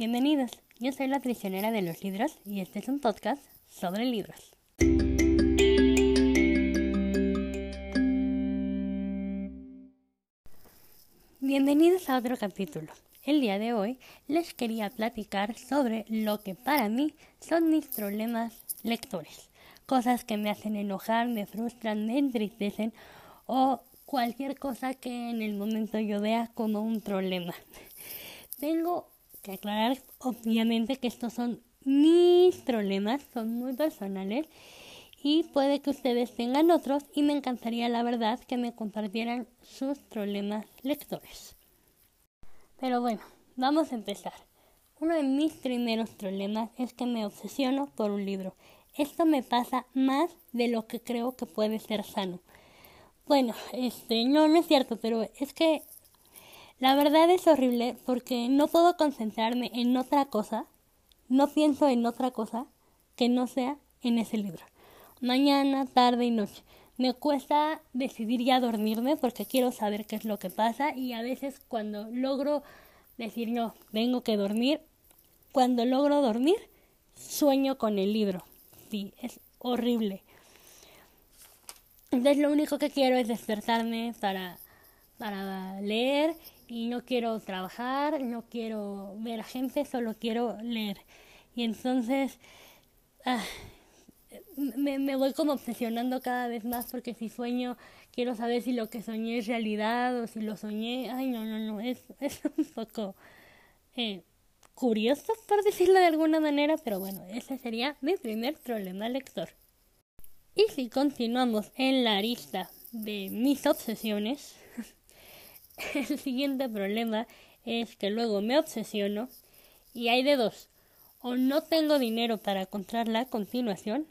Bienvenidos, yo soy la prisionera de los libros y este es un podcast sobre libros. Bienvenidos a otro capítulo. El día de hoy les quería platicar sobre lo que para mí son mis problemas lectores. Cosas que me hacen enojar, me frustran, me entristecen o cualquier cosa que en el momento yo vea como un problema. Tengo que aclarar obviamente que estos son mis problemas, son muy personales y puede que ustedes tengan otros y me encantaría la verdad que me compartieran sus problemas lectores. Pero bueno, vamos a empezar. Uno de mis primeros problemas es que me obsesiono por un libro. Esto me pasa más de lo que creo que puede ser sano. Bueno, este, no, no es cierto, pero es que la verdad es horrible porque no puedo concentrarme en otra cosa, no pienso en otra cosa que no sea en ese libro. Mañana, tarde y noche. Me cuesta decidir ya dormirme porque quiero saber qué es lo que pasa y a veces cuando logro decir no, tengo que dormir, cuando logro dormir, sueño con el libro. Sí, es horrible. Entonces lo único que quiero es despertarme para, para leer y no quiero trabajar, no quiero ver a gente, solo quiero leer. Y entonces ah, me, me, voy como obsesionando cada vez más porque si sueño quiero saber si lo que soñé es realidad o si lo soñé. Ay, no, no, no, es, es un poco eh, curioso por decirlo de alguna manera, pero bueno, ese sería mi primer problema lector. Y si continuamos en la lista de mis obsesiones, el siguiente problema es que luego me obsesiono y hay de dos. O no tengo dinero para comprarla a continuación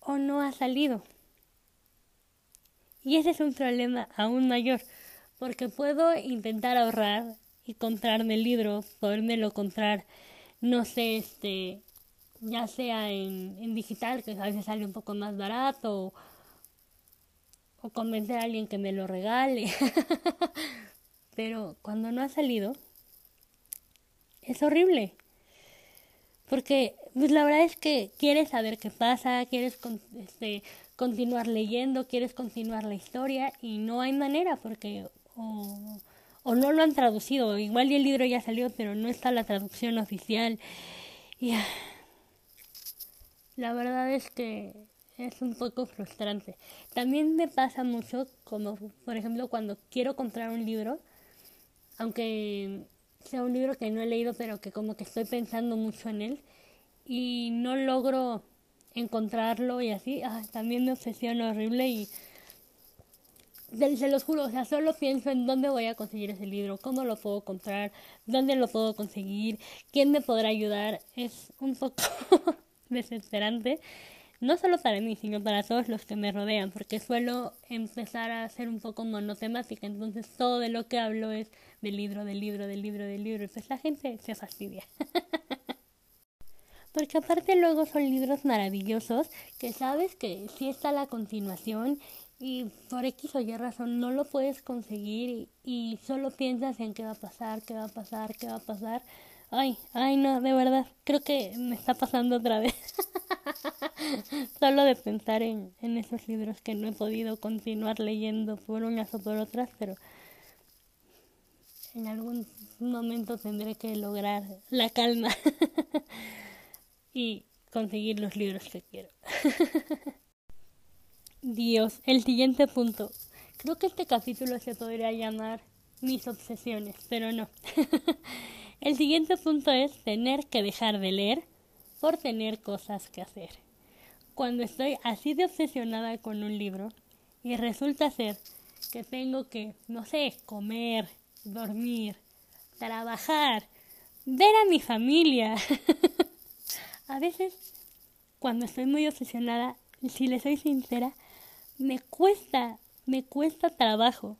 o no ha salido. Y ese es un problema aún mayor, porque puedo intentar ahorrar y comprarme el libro, podérmelo comprar, no sé, este, ya sea en, en digital, que a veces sale un poco más barato, convencer a alguien que me lo regale. Pero cuando no ha salido, es horrible. Porque pues la verdad es que quieres saber qué pasa, quieres este, continuar leyendo, quieres continuar la historia y no hay manera porque o, o no lo han traducido. Igual y el libro ya salió, pero no está la traducción oficial. Y ah, la verdad es que es un poco frustrante. También me pasa mucho, como por ejemplo cuando quiero comprar un libro, aunque sea un libro que no he leído, pero que como que estoy pensando mucho en él y no logro encontrarlo y así, ah, también me obsesiona horrible y se los juro, o sea, solo pienso en dónde voy a conseguir ese libro, cómo lo puedo comprar, dónde lo puedo conseguir, quién me podrá ayudar. Es un poco desesperante no solo para mí, sino para todos los que me rodean, porque suelo empezar a ser un poco monotemática, entonces todo de lo que hablo es del libro, del libro, del libro, del libro, y pues la gente se fastidia. porque aparte luego son libros maravillosos que sabes que sí está la continuación y por X o Y razón no lo puedes conseguir y, y solo piensas en qué va a pasar, qué va a pasar, qué va a pasar. Ay, ay no, de verdad, creo que me está pasando otra vez. Solo de pensar en, esos libros que no he podido continuar leyendo por unas o por otras, pero en algún momento tendré que lograr la calma y conseguir los libros que quiero. Dios, el siguiente punto. Creo que este capítulo se podría llamar mis obsesiones, pero no. el siguiente punto es tener que dejar de leer por tener cosas que hacer. Cuando estoy así de obsesionada con un libro y resulta ser que tengo que, no sé, comer, dormir, trabajar, ver a mi familia. a veces, cuando estoy muy obsesionada, si le soy sincera, me cuesta, me cuesta trabajo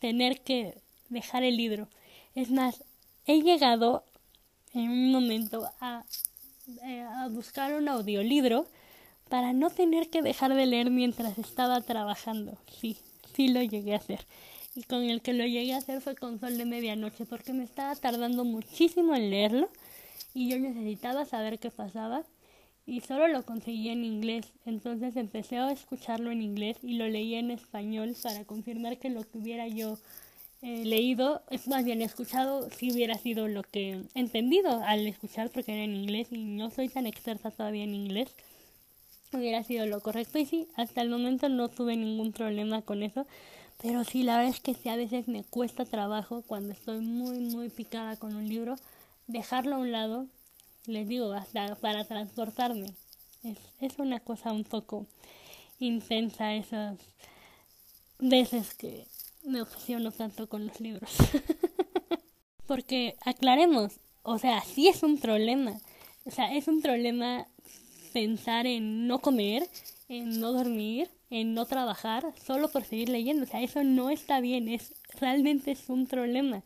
tener que dejar el libro. Es más, he llegado en un momento a eh, a buscar un audiolibro para no tener que dejar de leer mientras estaba trabajando. Sí, sí lo llegué a hacer. y con el que lo llegué a hacer fue con Sol de Medianoche porque me estaba tardando muchísimo en leerlo y yo necesitaba saber qué pasaba y solo lo conseguí en inglés. Entonces empecé a escucharlo en inglés y lo leí en español para confirmar que lo que hubiera yo eh, leído, más bien escuchado, si hubiera sido lo que entendido al escuchar porque era en inglés y no soy tan experta todavía en inglés hubiera sido lo correcto y sí, hasta el momento no tuve ningún problema con eso, pero sí, la verdad es que sí, a veces me cuesta trabajo cuando estoy muy, muy picada con un libro, dejarlo a un lado, les digo, hasta para transportarme. Es, es una cosa un poco intensa esas veces que me obsesiono tanto con los libros. Porque aclaremos, o sea, sí es un problema. O sea, es un problema pensar en no comer, en no dormir, en no trabajar, solo por seguir leyendo. O sea, eso no está bien, es realmente es un problema.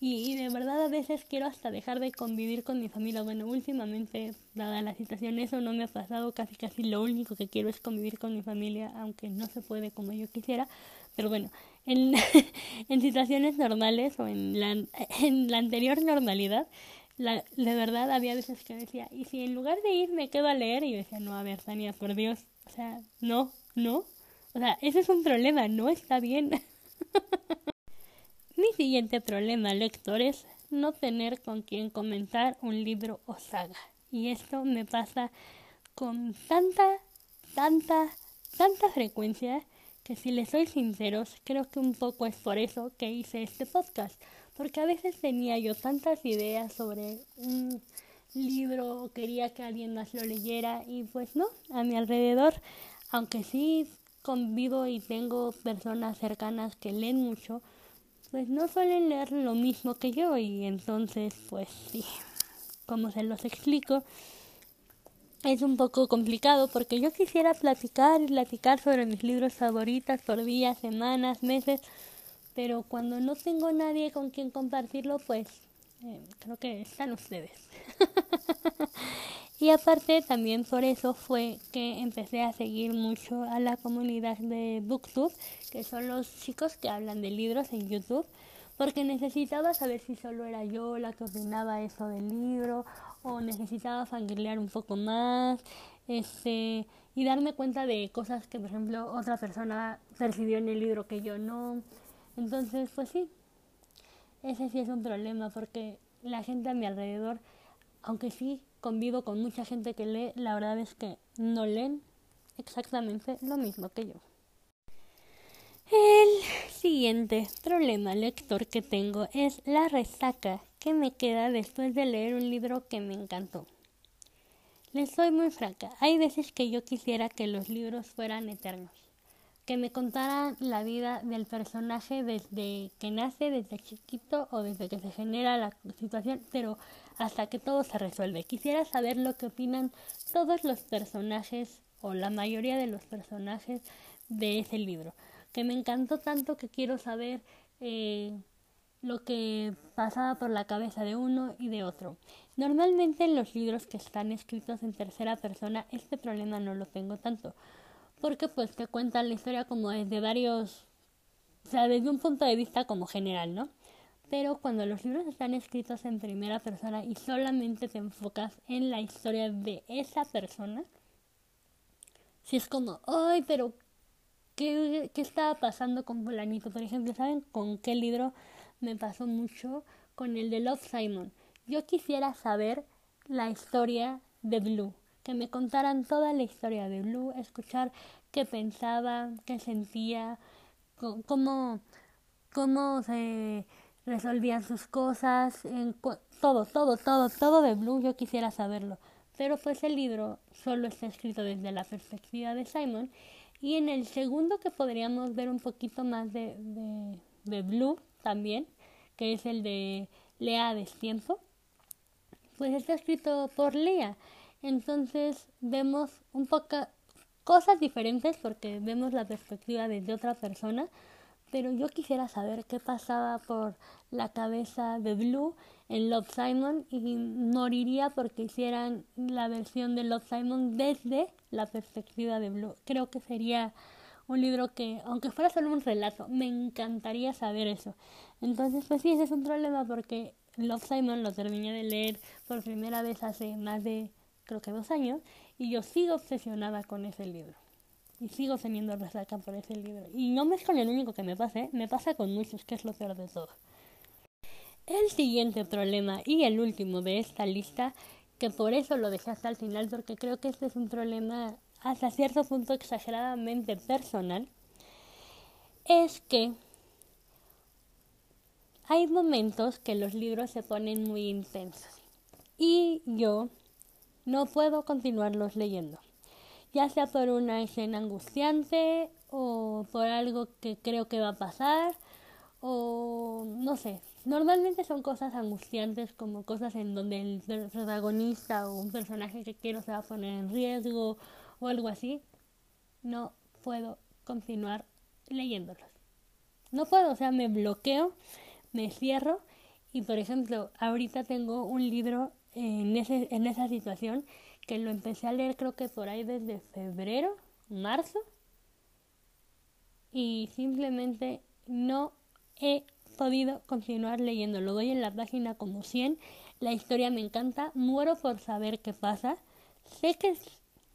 Y, de verdad a veces quiero hasta dejar de convivir con mi familia. Bueno, últimamente, dada la situación, eso no me ha pasado. Casi, casi lo único que quiero es convivir con mi familia, aunque no se puede como yo quisiera. Pero bueno, en, en situaciones normales o en la, en la anterior normalidad, la, de verdad había veces que decía, y si en lugar de ir me quedo a leer, y yo decía, no, a ver, Tania, por Dios, o sea, no, no, o sea, ese es un problema, no está bien. Mi siguiente problema, lector, es no tener con quien comentar un libro o saga. Y esto me pasa con tanta, tanta, tanta frecuencia que si les soy sinceros, creo que un poco es por eso que hice este podcast porque a veces tenía yo tantas ideas sobre un libro o quería que alguien más lo leyera y pues no, a mi alrededor, aunque sí convivo y tengo personas cercanas que leen mucho, pues no suelen leer lo mismo que yo y entonces pues sí, como se los explico, es un poco complicado porque yo quisiera platicar y platicar sobre mis libros favoritos por días, semanas, meses, pero cuando no tengo nadie con quien compartirlo, pues eh, creo que están ustedes. y aparte también por eso fue que empecé a seguir mucho a la comunidad de Booktube, que son los chicos que hablan de libros en YouTube, porque necesitaba saber si solo era yo la que ordenaba eso del libro o necesitaba fangirlear un poco más, este y darme cuenta de cosas que por ejemplo otra persona percibió en el libro que yo no entonces, pues sí, ese sí es un problema porque la gente a mi alrededor, aunque sí convivo con mucha gente que lee, la verdad es que no leen exactamente lo mismo que yo. El siguiente problema lector que tengo es la resaca que me queda después de leer un libro que me encantó. Les soy muy franca, hay veces que yo quisiera que los libros fueran eternos que me contara la vida del personaje desde que nace, desde chiquito o desde que se genera la situación, pero hasta que todo se resuelve. Quisiera saber lo que opinan todos los personajes o la mayoría de los personajes de ese libro, que me encantó tanto que quiero saber eh, lo que pasaba por la cabeza de uno y de otro. Normalmente en los libros que están escritos en tercera persona este problema no lo tengo tanto porque pues te cuentan la historia como desde varios, o sea, desde un punto de vista como general, ¿no? Pero cuando los libros están escritos en primera persona y solamente te enfocas en la historia de esa persona, si es como, ay, pero ¿qué, qué estaba pasando con fulanito? Por ejemplo, ¿saben con qué libro me pasó mucho? Con el de Love Simon. Yo quisiera saber la historia de Blue que me contaran toda la historia de Blue, escuchar qué pensaba, qué sentía, cómo, cómo se resolvían sus cosas, todo, todo, todo, todo de Blue, yo quisiera saberlo. Pero pues el libro solo está escrito desde la perspectiva de Simon y en el segundo que podríamos ver un poquito más de, de Blue también, que es el de Lea Destiempo, pues está escrito por Lea entonces vemos un poco cosas diferentes porque vemos la perspectiva de otra persona, pero yo quisiera saber qué pasaba por la cabeza de Blue en Love Simon y moriría porque hicieran la versión de Love Simon desde la perspectiva de Blue. Creo que sería un libro que, aunque fuera solo un relato, me encantaría saber eso. Entonces, pues sí, ese es un problema porque Love Simon lo terminé de leer por primera vez hace más de, creo que dos años, y yo sigo obsesionada con ese libro. Y sigo teniendo resaca por ese libro. Y no me es con el único que me pase, me pasa con muchos, que es lo peor de todo. El siguiente problema y el último de esta lista, que por eso lo dejé hasta el final, porque creo que este es un problema hasta cierto punto exageradamente personal, es que hay momentos que los libros se ponen muy intensos y yo no puedo continuarlos leyendo, ya sea por una escena angustiante o por algo que creo que va a pasar o no sé, normalmente son cosas angustiantes como cosas en donde el protagonista o un personaje que quiero se va a poner en riesgo o algo así, no puedo continuar leyéndolos. No puedo, o sea, me bloqueo, me cierro y por ejemplo, ahorita tengo un libro en, ese, en esa situación que lo empecé a leer creo que por ahí desde febrero, marzo y simplemente no he podido continuar leyendo. Lo doy en la página como 100. La historia me encanta. Muero por saber qué pasa. Sé que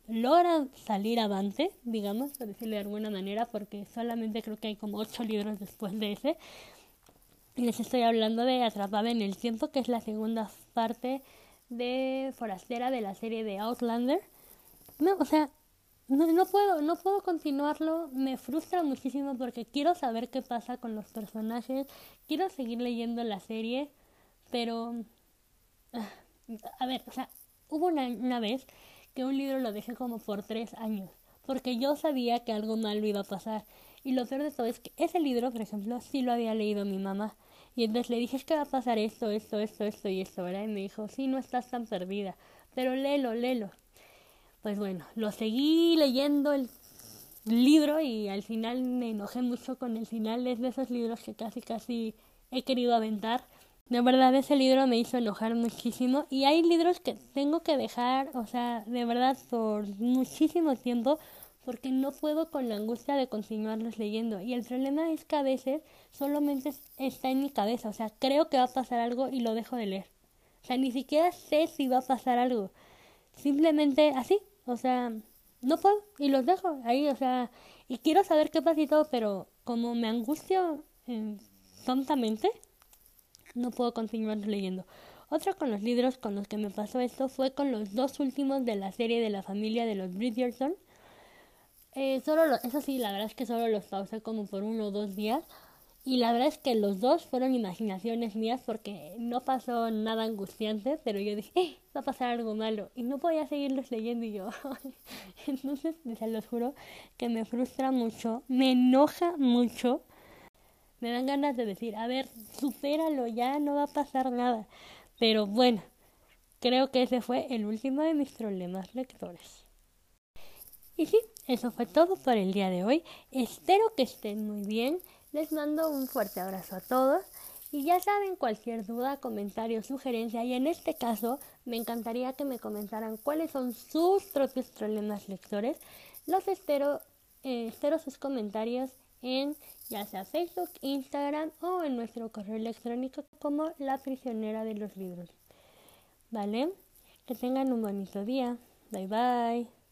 logra salir avante, digamos, por decirlo de alguna manera, porque solamente creo que hay como ocho libros después de ese. Les estoy hablando de Atrapada en el Tiempo, que es la segunda parte de Forastera de la serie de Outlander. No, o sea, no, no puedo, no puedo continuarlo, me frustra muchísimo porque quiero saber qué pasa con los personajes, quiero seguir leyendo la serie, pero... Ah, a ver, o sea, hubo una, una vez que un libro lo dejé como por tres años, porque yo sabía que algo malo iba a pasar. Y lo peor de todo es que ese libro, por ejemplo, sí lo había leído mi mamá. Y entonces le dije, es que va a pasar esto, esto, esto, esto y esto, ¿verdad? Y me dijo, sí, no estás tan perdida, pero léelo, léelo. Pues bueno, lo seguí leyendo el libro y al final me enojé mucho con el final. Es de esos libros que casi, casi he querido aventar de verdad ese libro me hizo enojar muchísimo y hay libros que tengo que dejar, o sea, de verdad por muchísimo tiempo porque no puedo con la angustia de continuarlos leyendo. Y el problema es que a veces solamente está en mi cabeza, o sea, creo que va a pasar algo y lo dejo de leer. O sea, ni siquiera sé si va a pasar algo. Simplemente así, o sea, no puedo y los dejo ahí, o sea, y quiero saber qué pasa y todo, pero como me angustio eh, tontamente, no puedo continuar leyendo. Otro con los libros con los que me pasó esto fue con los dos últimos de la serie de la familia de los Bridgerton. Eh, solo lo, eso sí, la verdad es que solo los pausé como por uno o dos días. Y la verdad es que los dos fueron imaginaciones mías porque no pasó nada angustiante, pero yo dije, eh, va a pasar algo malo. Y no podía seguirlos leyendo y yo. Entonces, se los juro que me frustra mucho, me enoja mucho me dan ganas de decir, a ver, supéralo ya, no va a pasar nada. Pero bueno, creo que ese fue el último de mis problemas lectores. Y sí, eso fue todo por el día de hoy. Espero que estén muy bien. Les mando un fuerte abrazo a todos. Y ya saben, cualquier duda, comentario, sugerencia, y en este caso me encantaría que me comentaran cuáles son sus propios problemas lectores. Los espero, eh, espero sus comentarios en ya sea Facebook, Instagram o en nuestro correo electrónico como la prisionera de los libros. ¿Vale? Que tengan un bonito día. Bye bye.